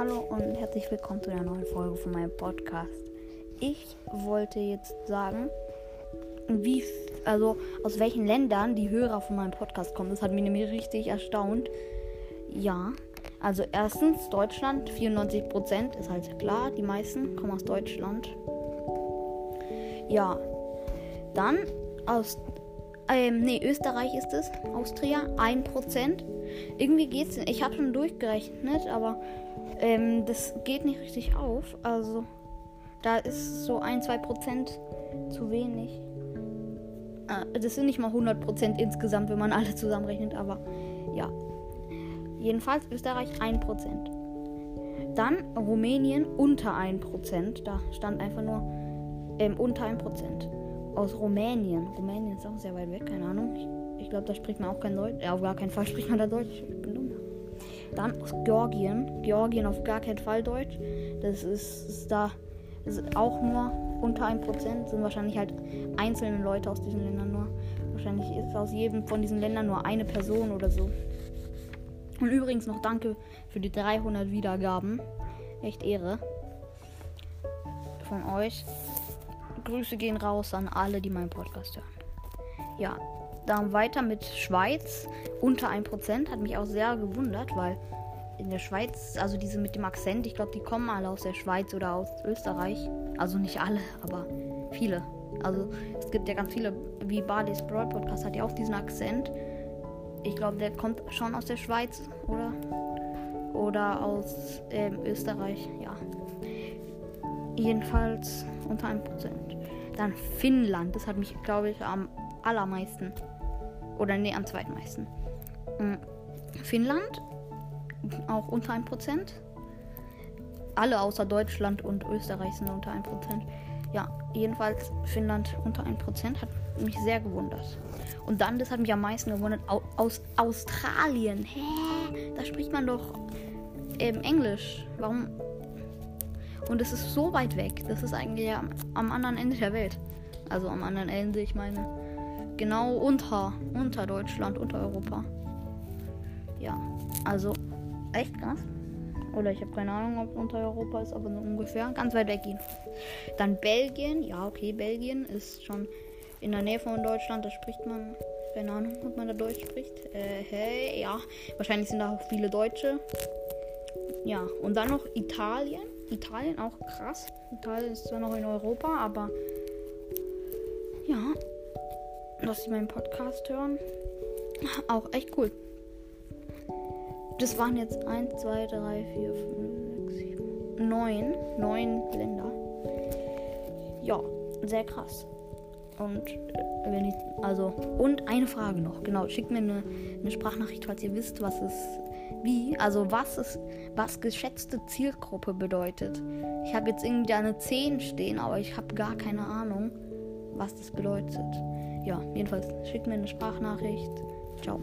Hallo und herzlich willkommen zu einer neuen Folge von meinem Podcast. Ich wollte jetzt sagen, wie, also aus welchen Ländern die Hörer von meinem Podcast kommen. Das hat mich nämlich richtig erstaunt. Ja, also erstens Deutschland, 94% ist halt klar, die meisten kommen aus Deutschland. Ja, dann aus, ähm, nee, Österreich ist es, Austria, 1%. Irgendwie geht's, ich habe schon durchgerechnet, aber ähm, das geht nicht richtig auf. Also da ist so ein, zwei Prozent zu wenig. Äh, das sind nicht mal 100 Prozent insgesamt, wenn man alle zusammenrechnet, aber ja. Jedenfalls Österreich 1 Prozent. Dann Rumänien unter 1 Prozent. Da stand einfach nur ähm, unter 1 Prozent. Aus Rumänien. Rumänien ist auch sehr weit weg, keine Ahnung. Ich, ich glaube, da spricht man auch kein Deutsch. Ja, auf gar keinen Fall spricht man da Deutsch. Ich bin. Dann aus Georgien. Georgien auf gar keinen Fall Deutsch. Das ist, ist da ist auch nur unter 1%. Sind wahrscheinlich halt einzelne Leute aus diesen Ländern nur. Wahrscheinlich ist aus jedem von diesen Ländern nur eine Person oder so. Und übrigens noch danke für die 300 Wiedergaben. Echt Ehre. Von euch. Grüße gehen raus an alle, die meinen Podcast hören. Ja, dann weiter mit Schweiz. Unter 1%. Hat mich auch sehr gewundert, weil in der Schweiz, also diese mit dem Akzent, ich glaube, die kommen alle aus der Schweiz oder aus Österreich. Also nicht alle, aber viele. Also es gibt ja ganz viele, wie Barley's Broad Podcast hat ja auch diesen Akzent. Ich glaube, der kommt schon aus der Schweiz, oder? Oder aus ähm, Österreich, ja. Jedenfalls unter 1%. Dann Finnland, das hat mich, glaube ich, am allermeisten. Oder nee, am zweitmeisten. Hm. Finnland, auch unter 1%. Alle außer Deutschland und Österreich sind unter 1%. Ja, jedenfalls Finnland unter 1% hat mich sehr gewundert. Und dann, das hat mich am meisten gewundert, aus Australien. Hä? Da spricht man doch ähm, Englisch. Warum? Und es ist so weit weg. Das ist eigentlich am, am anderen Ende der Welt. Also am anderen Ende, ich meine. Genau unter, unter Deutschland, unter Europa. Ja, also echt krass. Oder ich habe keine Ahnung, ob unter Europa ist, aber so ungefähr. Ganz weit weg gehen. Dann Belgien. Ja, okay, Belgien ist schon in der Nähe von Deutschland. Da spricht man. Keine Ahnung, ob man da Deutsch spricht. Äh, hey, ja. Wahrscheinlich sind da auch viele Deutsche. Ja, und dann noch Italien. Italien auch krass. Italien ist zwar noch in Europa, aber ja, dass sie meinen Podcast hören, auch echt cool. Das waren jetzt 1, 2, 3, 4, 5, 6, 7, 9. 9 Länder. Ja, sehr krass. Und äh, wenn ich, also, und eine Frage noch, genau, schickt mir eine, eine Sprachnachricht, falls ihr wisst, was es, wie, also was es, was geschätzte Zielgruppe bedeutet. Ich habe jetzt irgendwie eine 10 stehen, aber ich habe gar keine Ahnung, was das bedeutet ja, jedenfalls schickt mir eine Sprachnachricht. Ciao.